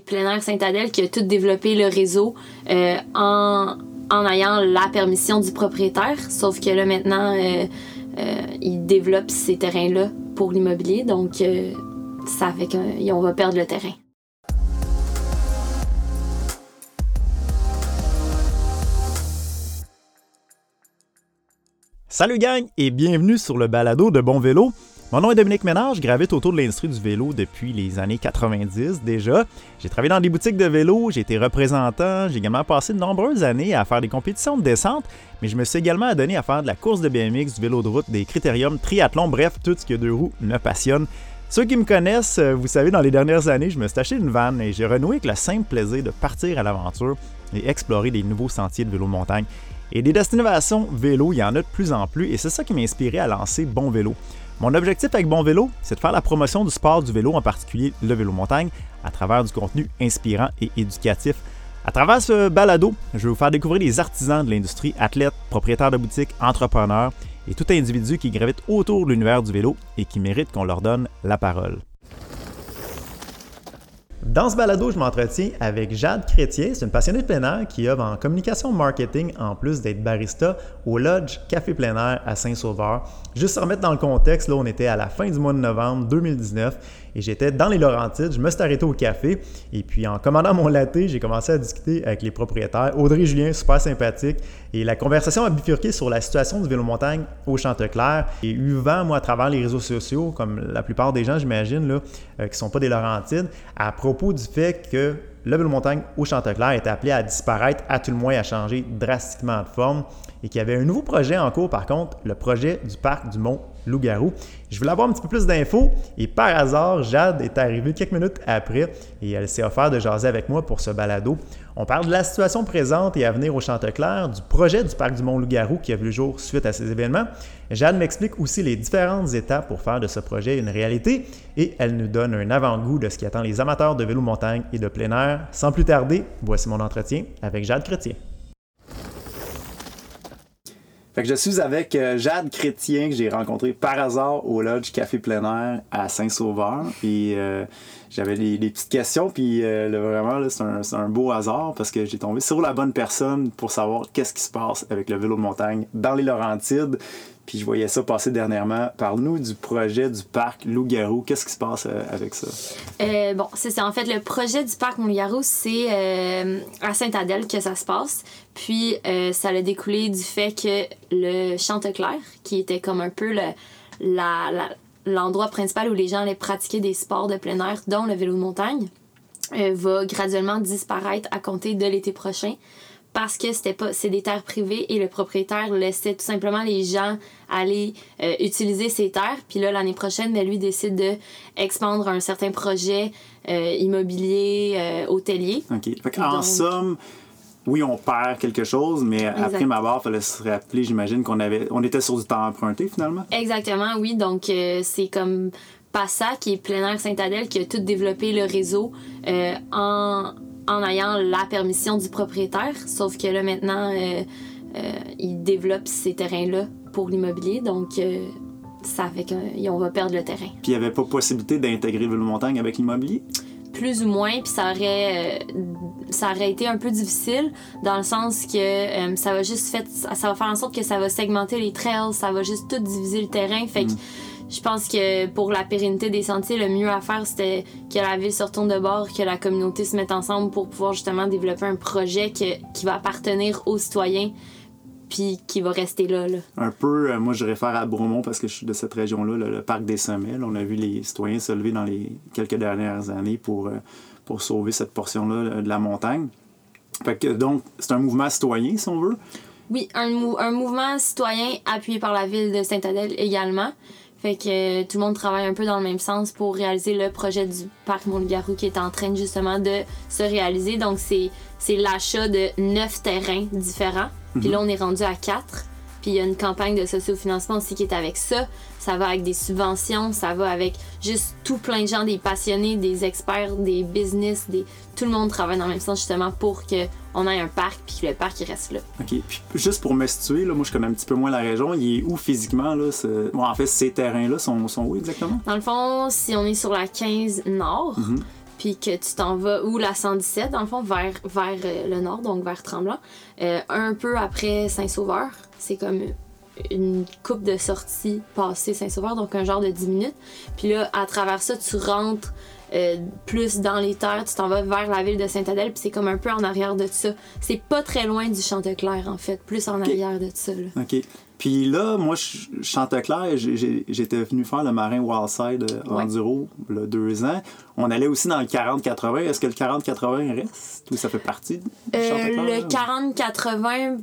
Plein Air Saint-Adèle qui a tout développé le réseau euh, en, ayant la permission du propriétaire. Sauf que là, maintenant, euh, euh, il développe ces terrains-là pour l'immobilier. Donc, ça fait qu'on va perdre le terrain. Salut gang et bienvenue sur le balado de Bon Vélo. Mon nom est Dominique Ménard, je gravite autour de l'industrie du vélo depuis les années 90 déjà. J'ai travaillé dans des boutiques de vélo, j'ai été représentant, j'ai également passé de nombreuses années à faire des compétitions de descente, mais je me suis également adonné à faire de la course de BMX, du vélo de route, des critériums, triathlon, bref, tout ce que deux roues me passionne. Ceux qui me connaissent, vous savez, dans les dernières années, je me suis acheté une vanne et j'ai renoué avec le simple plaisir de partir à l'aventure et explorer des nouveaux sentiers de vélo montagne. Et des destinations vélo, il y en a de plus en plus et c'est ça qui m'a inspiré à lancer Bon Vélo. Mon objectif avec Bon Vélo, c'est de faire la promotion du sport du vélo, en particulier le vélo montagne, à travers du contenu inspirant et éducatif. À travers ce balado, je vais vous faire découvrir les artisans de l'industrie, athlètes, propriétaires de boutiques, entrepreneurs et tout individu qui gravite autour de l'univers du vélo et qui mérite qu'on leur donne la parole. Dans ce balado, je m'entretiens avec Jade Chrétien. C'est une passionnée de plein air qui œuvre en communication marketing en plus d'être barista au Lodge Café plein air à Saint-Sauveur. Juste se remettre dans le contexte, là, on était à la fin du mois de novembre 2019 et j'étais dans les Laurentides. Je me suis arrêté au café et puis en commandant mon latte, j'ai commencé à discuter avec les propriétaires. Audrey Julien, super sympathique. Et la conversation a bifurqué sur la situation du vélo montagne au Chanteclair. Et eu vent, moi, à travers les réseaux sociaux, comme la plupart des gens, j'imagine, euh, qui ne sont pas des Laurentides, à propos du fait que le vélo montagne au Chanteclair était appelé à disparaître, à tout le moins à changer drastiquement de forme et qu'il y avait un nouveau projet en cours, par contre, le projet du parc du Mont Loup-Garou. Je voulais avoir un petit peu plus d'infos et par hasard, Jade est arrivée quelques minutes après et elle s'est offert de jaser avec moi pour ce balado. On parle de la situation présente et à venir au Chanteclair, du projet du parc du Mont Loup-Garou qui a vu le jour suite à ces événements. Jade m'explique aussi les différentes étapes pour faire de ce projet une réalité et elle nous donne un avant-goût de ce qui attend les amateurs de vélo montagne et de plein air. Sans plus tarder, voici mon entretien avec Jade Chrétien. Fait que je suis avec euh, Jade Chrétien que j'ai rencontré par hasard au Lodge Café Plein à Saint-Sauveur. Euh, j'avais des, petites questions, puis euh, là, vraiment, c'est un, un, beau hasard parce que j'ai tombé sur la bonne personne pour savoir qu'est-ce qui se passe avec le vélo de montagne dans les Laurentides. Puis je voyais ça passer dernièrement. Parle-nous du projet du parc Loup-Garou. Qu'est-ce qui se passe euh, avec ça? Euh, bon, c'est. En fait, le projet du parc Loup-Garou, c'est à Saint-Adèle que ça se passe. Puis ça a découlé du fait que le Chanteclair, qui était comme un peu le, la, l'endroit principal où les gens allaient pratiquer des sports de plein air, dont le vélo de montagne, va graduellement disparaître à compter de l'été prochain parce que c'était pas c'est des terres privées et le propriétaire laissait tout simplement les gens aller euh, utiliser ces terres puis là l'année prochaine mais lui décide de expandre un certain projet euh, immobilier euh, hôtelier. OK. Fait en Donc, somme oui, on perd quelque chose, mais exact. après ma barre, il fallait se rappeler, j'imagine, qu'on avait on était sur du temps emprunté finalement. Exactement, oui. Donc c'est comme Passa, qui est plein air Saint-Adèle, qui a tout développé le réseau en en ayant la permission du propriétaire. Sauf que là, maintenant, euh, euh, il développe ces terrains-là pour l'immobilier. Donc, euh, ça fait qu'on va perdre le terrain. Puis, il n'y avait pas possibilité d'intégrer le montagne avec l'immobilier? Plus ou moins, puis ça aurait, ça aurait été un peu difficile dans le sens que ça va juste fait, ça va faire en sorte que ça va segmenter les trails, ça va juste tout diviser le terrain. Fait que je pense que pour la pérennité des sentiers, le mieux à faire, c'était que la ville se retourne de bord, que la communauté se mette ensemble pour pouvoir justement développer un projet que, qui va appartenir aux citoyens puis qui va rester là. là. Un peu, euh, moi je réfère à Bromont parce que je suis de cette région-là, le, le, parc des Sommets. Là, on a vu les citoyens se lever dans les quelques dernières années pour, euh, pour sauver cette portion-là de la montagne. Fait que, donc, c'est un mouvement citoyen, si on veut. Oui, un, mou un mouvement citoyen appuyé par la ville de Saint-Adèle également. Fait que tout le monde travaille un peu dans le même sens pour réaliser le projet du parc Mont-Garou qui est en train justement de se réaliser. Donc, c'est l'achat de neuf terrains différents. Puis là, on est rendu à quatre. Puis il y a une campagne de sociofinancement aussi qui est avec ça. Ça va avec des subventions, ça va avec juste tout plein de gens, des passionnés, des experts, des business, des... tout le monde travaille dans le même sens justement pour qu'on ait un parc puis que le parc il reste là. OK. Puis juste pour me situer, là, moi je connais un petit peu moins la région. Il est où physiquement? Là, bon, en fait, ces terrains-là sont, sont où exactement? Dans le fond, si on est sur la 15 nord, mm -hmm. Puis que tu t'en vas, ou la 117, dans le fond, vers, vers euh, le nord, donc vers Tremblant, euh, un peu après Saint-Sauveur. C'est comme une coupe de sortie passée Saint-Sauveur, donc un genre de 10 minutes. Puis là, à travers ça, tu rentres euh, plus dans les terres, tu t'en vas vers la ville de Sainte-Adèle, puis c'est comme un peu en arrière de ça. C'est pas très loin du Chanteclair, en fait, plus en arrière de ça. Là. OK. Puis là, moi, Chanteclair, j'étais venu faire le marin Wildside euh, Enduro deux ans. On allait aussi dans le 40-80. Est-ce que le 40-80 reste ou ça fait partie de euh, Le 40-80,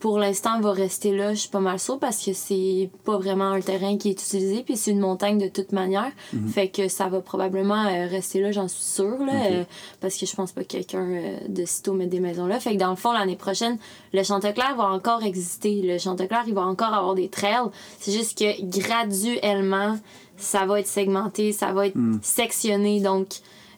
pour l'instant, va rester là, je suis pas mal sûre, parce que c'est pas vraiment un terrain qui est utilisé, puis c'est une montagne de toute manière. Mhm. Fait que ça va probablement euh, rester là, j'en suis sûre, là, parce que je pense pas que quelqu'un de sitôt met des maisons là. Fait que dans le fond, l'année prochaine, le Chanteclair va encore exister. Le Chanteclair, il va encore avoir des trails. C'est juste que graduellement, ça va être segmenté, ça va être hmm. sectionné. Donc,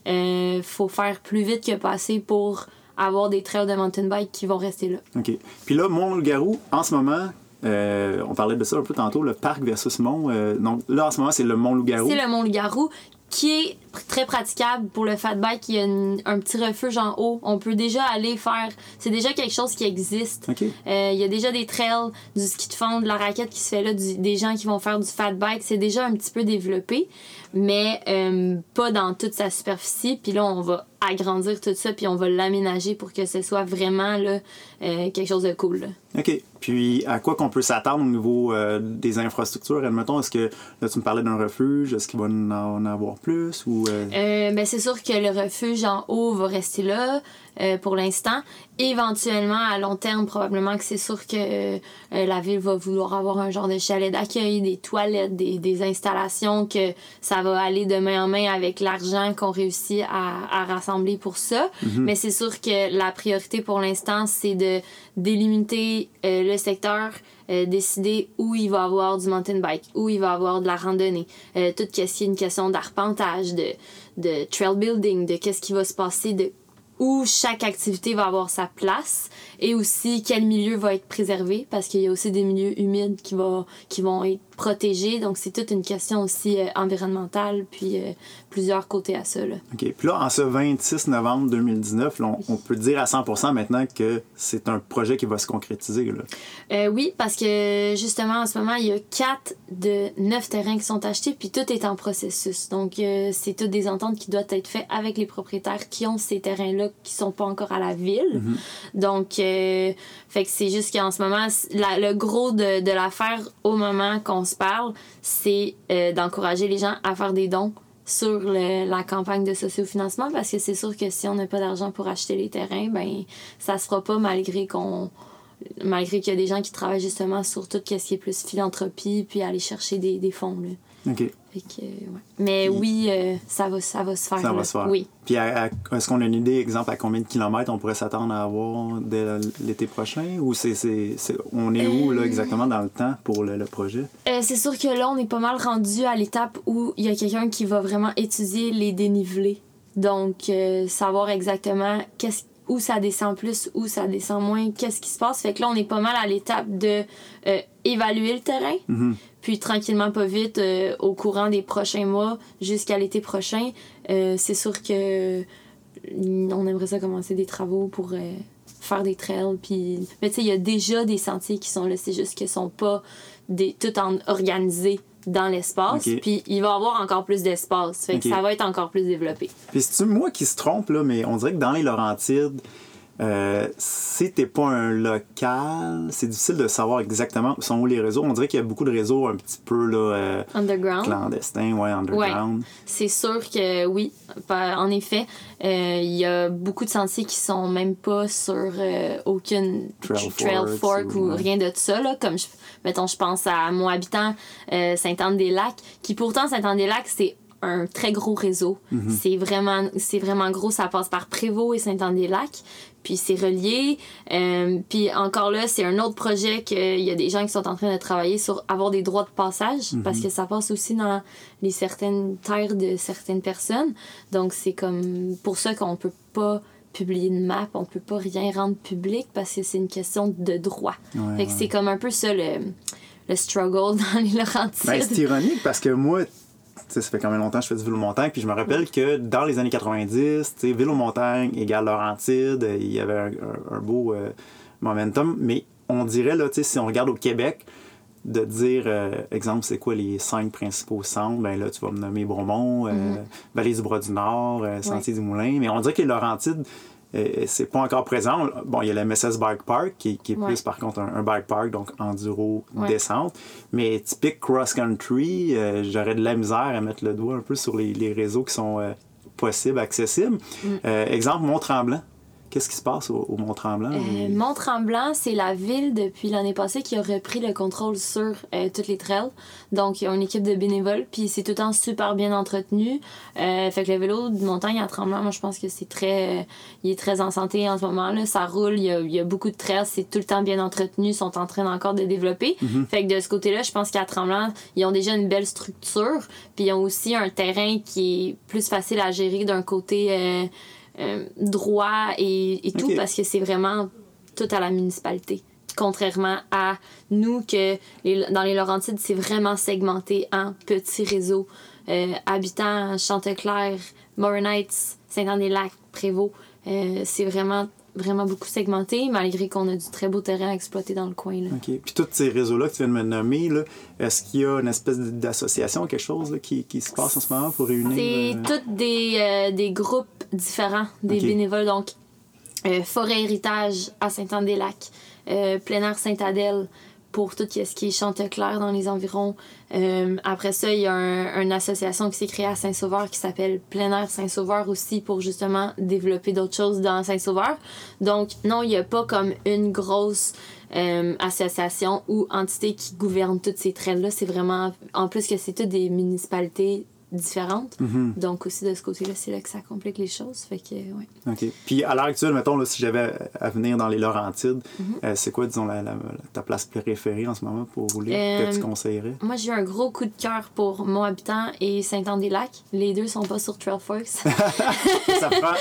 il euh, faut faire plus vite que passer pour avoir des trails de mountain bike qui vont rester là. OK. Puis là, Mont-Loup-Garou, en ce moment, euh, on parlait de ça un peu tantôt, le parc versus Mont. Euh, donc là, en ce moment, c'est le Mont-Loup-Garou. C'est le Mont-Loup-Garou qui est très praticable pour le fat bike. Il y a un petit refuge en haut. On peut déjà aller faire. C'est déjà quelque chose qui existe. Euh, il y a déjà des trails, du ski de fond, de la raquette qui se fait là, des gens qui vont faire du fat bike. C'est déjà un petit peu développé, mais euh, pas dans toute sa superficie. Puis là, on va agrandir tout ça, puis on va l'aménager pour que ce soit vraiment là, euh, quelque chose de cool. OK. Puis à quoi qu'on peut s'attendre au niveau des infrastructures? Admettons, est-ce que là, tu me parlais d'un refuge, est-ce qu'il va en avoir plus? Ou, euh, ben, c'est sûr que le refuge en haut va rester là euh, pour l'instant. Éventuellement, à long terme, probablement que c'est sûr que euh, la ville va vouloir avoir un genre de chalet d'accueil, des toilettes, des, des, installations, que ça va aller de main en main avec l'argent qu'on réussit à, à, rassembler pour ça. Mhm. Mais c'est sûr que la priorité pour l'instant, c'est de délimiter le secteur. décider où il va avoir du mountain bike, où il va avoir de la randonnée, tout ce qui est une question d'arpentage, de, de trail building, de qu'est-ce qui va se passer, de où chaque activité va avoir sa place et aussi quel milieu va être préservé parce qu'il y a aussi des milieux humides qui, va, qui vont être protégés. Donc, c'est toute une question aussi euh, environnementale, puis euh, plusieurs côtés à ça. Là. OK. Puis là, en ce 26 novembre 2019, on, peut dire à 100 maintenant que c'est un projet qui va se concrétiser. Là. Euh, oui, parce que justement, en ce moment, il y a 4 de 9 terrains qui sont achetés, puis tout est en processus. Donc, c'est toutes des ententes qui doivent être faites avec les propriétaires qui ont ces terrains-là qui sont pas encore à la ville. Mm-hmm. Donc, fait que c'est juste qu'en ce moment, le gros de, de l'affaire au moment qu'on parle, c'est euh, d'encourager les gens à faire des dons sur la campagne de sociofinancement parce que c'est sûr que si on n'a pas d'argent pour acheter les terrains, ben ça se fera pas malgré qu'on malgré qu'il y a des gens qui travaillent justement sur tout ce qui est plus philanthropie puis aller chercher des, fonds. OK. Mais oui, euh, ça, va, ça va se faire. Ça va se faire. Oui. Puis est-ce qu'on a une idée, exemple, à combien de kilomètres on pourrait s'attendre à avoir dès l'été prochain? Ou c'est, on est où là, euh, exactement dans le temps pour le, projet? Euh, c'est sûr que là, on est pas mal rendu à l'étape où il y a quelqu'un qui va vraiment étudier les dénivelés. Donc, savoir exactement qu'est-ce où ça descend plus, où ça descend moins, qu'est-ce qui se passe. Fait que là, on est pas mal à l'étape de évaluer le terrain. Mm-hmm. Puis tranquillement, pas vite, euh, au courant des prochains mois jusqu'à l'été prochain, euh, c'est sûr que on aimerait ça commencer des travaux pour euh, faire des trails. Puis... Mais tu sais, il y a déjà des sentiers qui sont là, c'est juste qu'ils sont pas des, tout en organisés dans l'espace. Puis il va y avoir encore plus d'espace. Fait que ça va être encore plus développé. Puis c'est moi qui se trompe, là, mais on dirait que dans les Laurentides, euh, si t'es pas un local, c'est difficile de savoir exactement où sont les réseaux. On dirait qu'il y a beaucoup de réseaux un petit peu là, euh, underground. clandestins, ouais, underground. C'est sûr que oui, en effet, euh, il y a beaucoup de sentiers qui sont même pas sur aucune trail, fork, ou, rien de ça. Là, comme, je, mettons, je pense à mon habitant Saint-Anne-des-Lacs, qui pourtant, Saint-Anne-des-Lacs, c'est un très gros réseau. Mhm. C'est vraiment, gros. Ça passe par Prévost et Saint-Anne-des-Lacs puis c'est relié. Euh, puis encore là, c'est un autre projet qu'il y a des gens qui sont en train de travailler sur avoir des droits de passage, mhm. parce que ça passe aussi dans les certaines terres de certaines personnes. Donc c'est comme pour ça qu'on peut pas publier une map, on peut pas rien rendre public parce que c'est une question de droit. fait que c'est comme un peu ça le, le struggle dans les Laurentides. Ben, c'est ironique parce que moi, ça fait quand même longtemps que je fais du vélo montagne, puis je me rappelle que dans les années 90, vélo montagne égale Laurentide, il y avait un, beau euh, momentum, mais on dirait, là, si on regarde au Québec, de dire, euh, exemple, c'est quoi les cinq principaux centres, ben là, tu vas me nommer Bromont, euh, mm-hmm. Vallée du Bras-du-Nord, Sentier du Moulin, mais on dirait que les Laurentides, c'est pas encore présent. Bon, il y a le MSS Bike Park qui, est plus par contre un, bike park, donc enduro descente. Mais typique cross-country, euh, j'aurais de la misère à mettre le doigt un peu sur les, les réseaux qui sont euh, possibles, accessibles. Mm. Euh, exemple, Mont-Tremblant. Qu'est-ce qui se passe au, Mont-Tremblant? Euh, Mont-Tremblant, c'est la ville depuis l'année passée qui a repris le contrôle sur euh, toutes les trails. Donc, ils ont une équipe de bénévoles, puis c'est tout le temps super bien entretenu. Euh, fait que le vélo de montagne à Tremblant, moi, je pense que c'est très... il est très en santé en ce moment. Là. Ça roule, il y, a, il y a beaucoup de trails, c'est tout le temps bien entretenu, ils sont en train encore de développer. Mm-hmm. Fait que de ce côté-là, je pense qu'à Tremblant, ils ont déjà une belle structure, puis ils ont aussi un terrain qui est plus facile à gérer d'un côté euh, droit et, et tout parce que c'est vraiment tout à la municipalité. Contrairement à nous, que les, dans les Laurentides, c'est vraiment segmenté en petits réseaux. Euh, habitants, Chanteclair, Morin Heights, Saint-Anne-des-Lacs, Prévost. Euh, c'est vraiment vraiment beaucoup segmenté, malgré qu'on a du très beau terrain à exploiter dans le coin. Là. OK. Puis tous ces réseaux-là que tu viens de me nommer, est-ce qu'il y a une espèce d'association, quelque chose qui, qui, se passe en ce moment pour réunir? C'est euh... tous des, des, groupes différents, des bénévoles. Donc, euh, Forêt Héritage à Saint-Anne-des-Lacs, euh, Plein Air Saint-Adèle, pour tout ce qui est Chanteclair dans les environs. Euh, après ça, il y a une association qui s'est créée à Saint-Sauveur qui s'appelle Plein Air Saint-Sauveur aussi pour justement développer d'autres choses dans Saint-Sauveur. Donc, non, il n'y a pas comme une grosse euh, association ou entité qui gouverne toutes ces trails-là. C'est vraiment, en plus que c'est toutes des municipalités différentes. Mhm. Donc aussi de ce côté-là, c'est là que ça complique les choses. Fait que, ouais. OK. Puis à l'heure actuelle, mettons, là, si j'avais à venir dans les Laurentides, mhm. euh, c'est quoi, disons, la, ta place préférée en ce moment pour rouler que tu euh, conseillerais? Moi, j'ai eu un gros coup de cœur pour mon habitant et Saint-Anne-des-Lacs. Les deux sont pas sur Trailforks. ça prend...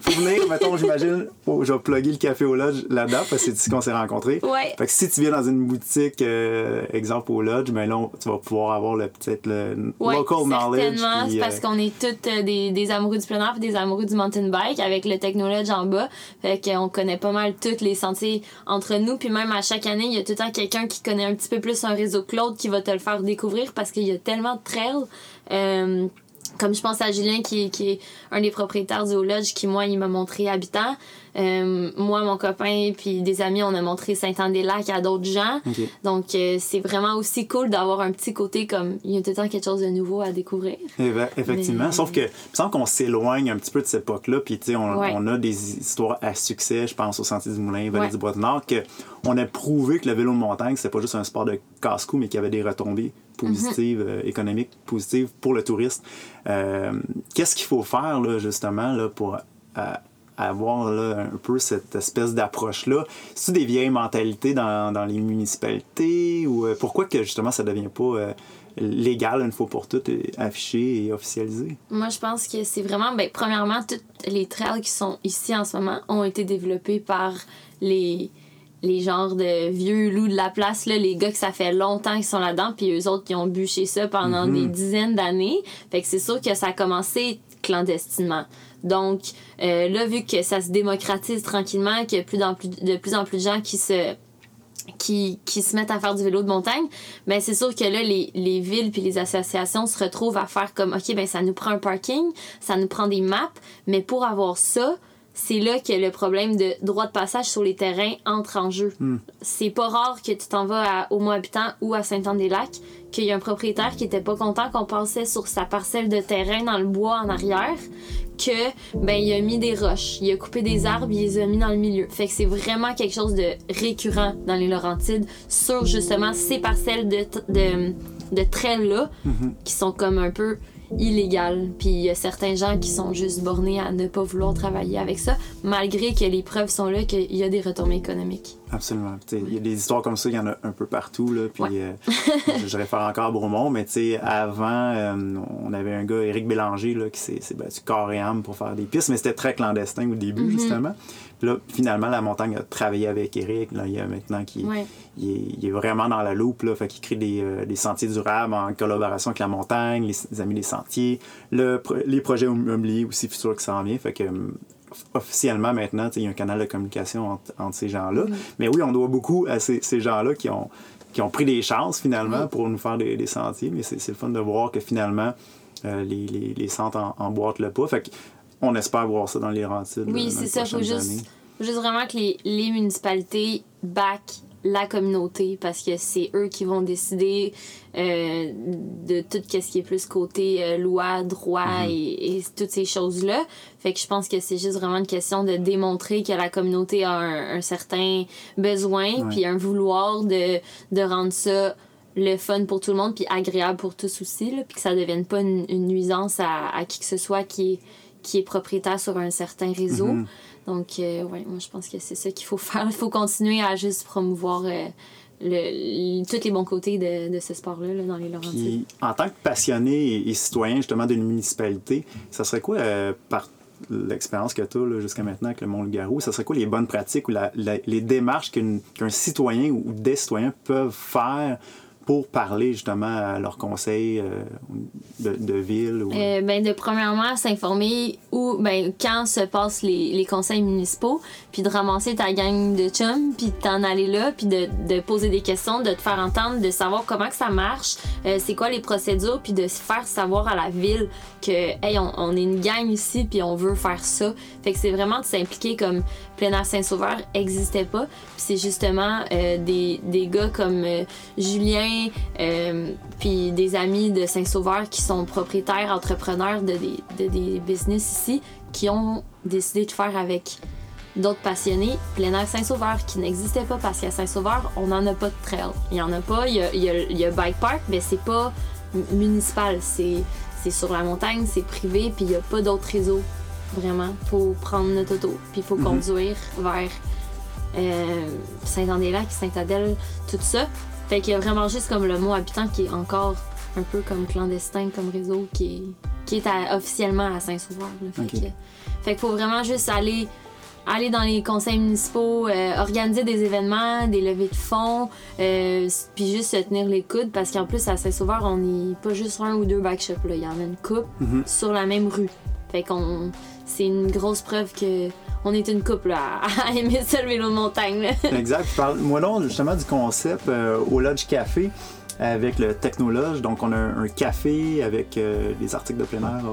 Faut venir, mettons, j'imagine, je vais plugger le café au lodge là-dedans parce que c'est ici qu'on s'est rencontrés. Ouais. Fait que si tu viens dans une boutique, euh, exemple au lodge, ben là, tu vas pouvoir avoir le peut-être le local knowledge c'est parce qu'on est tous euh, des, des, amoureux du plein air et des amoureux du mountain bike avec le technology en bas. Fait qu'on connaît pas mal tous les sentiers entre nous. Puis même à chaque année, il y a tout le temps quelqu'un qui connaît un petit peu plus un réseau que l'autre qui va te le faire découvrir parce qu'il y a tellement de trails. Euh, comme je pense à Julien qui, qui est un des propriétaires du Lodge qui moi il m'a montré habitant euh, moi, mon copain, puis des amis, on a montré Saint-Anne-des-Lacs à d'autres gens. Donc, euh, c'est vraiment aussi cool d'avoir un petit côté comme il y a tout le temps quelque chose de nouveau à découvrir. effectivement. Sauf que, il me semble qu'on s'éloigne un petit peu de cette époque-là. Puis, tu sais, on, on, a des histoires à succès, je pense, au Sentier du Moulin, Vallée du Bois-du-Nord, qu'on a prouvé que le vélo de montagne, c'était pas juste un sport de casse-cou, mais qu'il y avait des retombées positives, mhm. euh, économiques positives pour le touriste. Qu'est-ce qu'il faut faire, là, justement, là, pour avoir là, un peu cette espèce d'approche-là? C'est des vieilles mentalités dans, dans les municipalités ou euh, pourquoi que justement ça devient pas euh, légal une fois pour toutes, euh, affiché et officialisé? Moi, je pense que c'est vraiment, ben, premièrement, toutes les trails qui sont ici en ce moment ont été développés par les les genres de vieux loups de la place, là, les gars que ça fait longtemps qu'ils sont là-dedans, puis eux autres qui ont bûché ça pendant mm-hmm. des dizaines d'années. Fait que c'est sûr que ça a commencé clandestinement. Donc, euh, là, vu que ça se démocratise tranquillement, qu'il y a plus plus, de plus en plus de gens qui se qui, qui, se mettent à faire du vélo de montagne, ben c'est sûr que là, les, les villes puis les associations se retrouvent à faire comme, OK, ben ça nous prend un parking, ça nous prend des maps, mais pour avoir ça, c'est là que le problème de droit de passage sur les terrains entre en jeu. Hmm. C'est pas rare que tu t'en vas à Homo Habitant ou à Saint-Anne-des-Lacs, qu'il y a un propriétaire qui était pas content qu'on passait sur sa parcelle de terrain dans le bois en arrière, que ben il a mis des roches, il a coupé des arbres, il les a mis dans le milieu. Fait que c'est vraiment quelque chose de récurrent dans les Laurentides sur justement ces parcelles de, de, de trails-là mm-hmm. qui sont comme un peu illégal. Puis il y a certains gens qui sont juste bornés à ne pas vouloir travailler avec ça, malgré que les preuves sont là qu'il y a des retombées économiques. Absolument. Il y a des histoires comme ça, il y en a un peu partout. Là, puis euh, je, réfère encore à Bromont, mais avant, euh, on avait un gars, Éric Bélanger, là, qui s'est battu corps et âme pour faire des pistes, mais c'était très clandestin au début, mm-hmm. justement. Puis là, finalement, la montagne a travaillé avec Éric. Là, il y a maintenant qui il, est, vraiment dans la loupe, là, fait qu'il crée des, euh, des, sentiers durables en collaboration avec la montagne, les, amis des sentiers, le, les projets immobiliers aussi futurs qui s'en viennent. Fait que officiellement maintenant, il y a un canal de communication entre, ces gens-là. Mais oui, on doit beaucoup à ces, gens-là qui ont, qui ont pris des chances finalement pour nous faire des, sentiers. Mais c'est le fun de voir que finalement, euh, les, les, les, centres emboîtent le pas. Fait on espère voir ça dans les rentiers. Oui, c'est ça. Il faut juste, juste, vraiment que les, les municipalités back la communauté parce que c'est eux qui vont décider euh, de tout ce qui est plus côté euh, loi, droit mhm. et, toutes ces choses-là. Fait que je pense que c'est juste vraiment une question de démontrer que la communauté a un, certain besoin puis un vouloir de, de rendre ça le fun pour tout le monde puis agréable pour tous aussi là, puis que ça devienne pas une, nuisance à, à, qui que ce soit qui est, qui est propriétaire sur un certain réseau. Mhm. Donc, euh, ouais, moi, je pense que c'est ça qu'il faut faire. Il faut continuer à juste promouvoir euh, le, tous les bons côtés de, de ce sport-là dans les Laurentides. en tant que passionné et, citoyen, justement, d'une municipalité, ça serait quoi, euh, par l'expérience que tu as jusqu'à maintenant avec le Mont-Loup-Garou, ça serait quoi les bonnes pratiques ou les démarches qu'un citoyen ou des citoyens peuvent faire pour parler justement à leurs conseils euh, de, ville? Ou... Euh, ben, de premièrement, s'informer où, ben, quand se passent les, les, conseils municipaux, puis de ramasser ta gang de chums, puis de t'en aller là, puis de, de, poser des questions, de te faire entendre, de savoir comment que ça marche, euh, c'est quoi les procédures, puis de faire savoir à la ville que, hey, on, est une gang ici, puis on veut faire ça. Fait que c'est vraiment de s'impliquer comme plein air Saint-Sauveur n'existait pas. Puis c'est justement des, des, gars comme Julien, euh, puis des amis de Saint-Sauveur qui sont propriétaires, entrepreneurs de des, de business ici, qui ont décidé de faire avec d'autres passionnés plein air Saint-Sauveur qui n'existait pas parce qu'à Saint-Sauveur, on n'en a pas de trail. Il y en a pas, il y a, il y a, bike park, mais c'est pas municipal, c'est sur la montagne, c'est privé, puis il n'y a pas d'autres réseaux. Vraiment, faut prendre notre auto, puis il faut mhm. conduire vers euh, Saint-André-Lac, Saint-Adèle, tout ça. Fait qu'il y a vraiment juste comme le mot habitant qui est encore un peu comme clandestin comme réseau qui est, qui est officiellement à Saint-Sauveur. Fait qu'il faut vraiment juste aller aller dans les conseils municipaux, euh, organiser des événements, des levées de fonds, euh, puis juste se tenir les coudes parce qu'en plus à Saint-Sauveur, on n'est pas juste un ou deux backshops, il y en a une coupe mm-hmm. sur la même rue. Fait qu'on c'est une grosse preuve que on est une couple à, aimer ça le vélo de montagne. exact. Parle-moi donc justement du concept euh, au Lodge Café avec le Technologe. Donc, on a un, café avec euh, des articles de plein air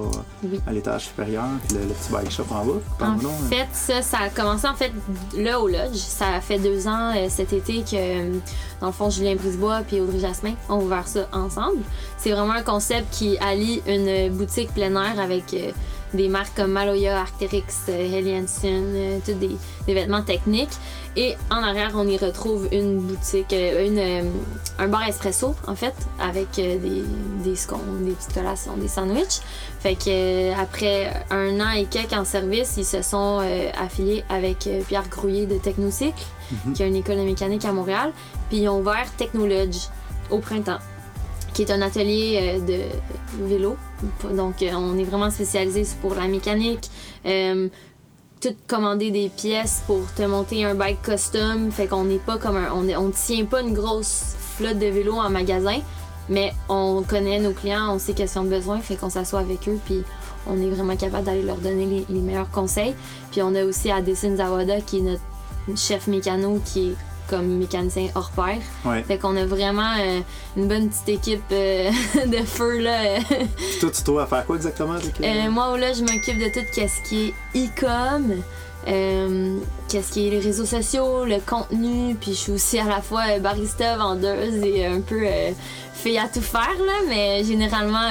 à l'étage supérieur, puis le, petit bike shop en bas. En hein. fait, ça, ça a commencé en fait là au Lodge. Ça fait deux ans euh, cet été que, dans le fond, Julien Brisebois et Audrey Jasmin ont ouvert ça ensemble. C'est vraiment un concept qui allie une boutique plein air avec des marques comme Maloya, Arcteryx, Helianson, euh, tous des, vêtements techniques. Et en arrière, on y retrouve une boutique, euh, une, euh, un bar espresso, en fait, avec des, des scones, des petites collations, des sandwichs. Fait que après un an et quelques en service, ils se sont affiliés avec Pierre Grouillet de Technocycle, mhm. qui a une école de mécanique à Montréal. Puis ils ont ouvert Technolodge au printemps qui est un atelier euh, de vélo. Donc, euh, on est vraiment spécialisé pour la mécanique. Euh, tout commander des pièces pour te monter un bike custom. Fait qu'on n'est pas comme un. On, on tient pas une grosse flotte de vélos en magasin, mais on connaît nos clients, on sait qu'est-ce ont besoin. Fait qu'on s'assoit avec eux, puis on est vraiment capable d'aller leur donner les, meilleurs conseils. Puis on a aussi Addison Zawada, qui est notre chef mécano, qui est comme mécanicien hors pair. Fait qu'on a vraiment euh, une bonne petite équipe euh, de feu là. toi, tu dois faire quoi exactement avec euh, Moi, là, je m'occupe de tout ce qui est e-com. Qu'est-ce qui est les réseaux sociaux, le contenu, puis je suis aussi à la fois barista, vendeuse et un peu fille à tout faire, là, mais généralement,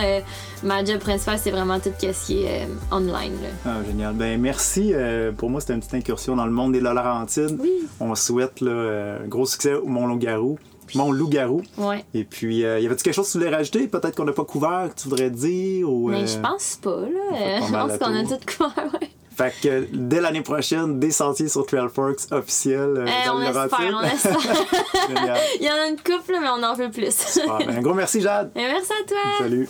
ma job principale, c'est vraiment tout ce qui est euh, online. Ah, génial. Ben, merci. Euh, pour moi, c'était une petite incursion dans le monde des Laurentides. Oui. On souhaite là, euh, gros succès au Mont-Loup-Garou. Mont-Loup-Garou. Ouais. Et puis, y avait-tu quelque chose que tu voulais rajouter? Peut-être qu'on n'a pas couvert, que tu voudrais dire? Ou, Mais je pense pas, là. je pense qu'on a tout couvert, ouais. Fait que dès l'année prochaine, des sentiers sur Trailforks officiels. Eh, on espère, on espère. Il y en a une couple, mais on en veut plus. Ben, un gros merci, Jade. Et merci à toi. Salut.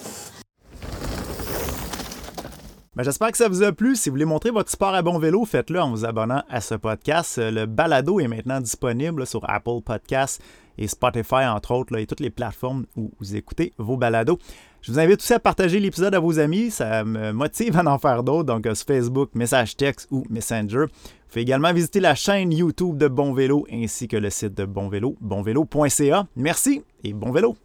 Ben, J'espère que ça vous a plu. Si vous voulez montrer votre sport à bon vélo, faites-le en vous abonnant à ce podcast. Le balado est maintenant disponible sur Apple Podcasts et Spotify, entre autres, là, et toutes les plateformes où vous écoutez vos balados. Je vous invite aussi à partager l'épisode à vos amis. Ça me motive à en faire d'autres, donc sur Facebook, message texte ou Messenger. Vous pouvez également visiter la chaîne YouTube de Bon Vélo ainsi que le site de Bon Vélo, bonvélo.ca. Merci et bon vélo!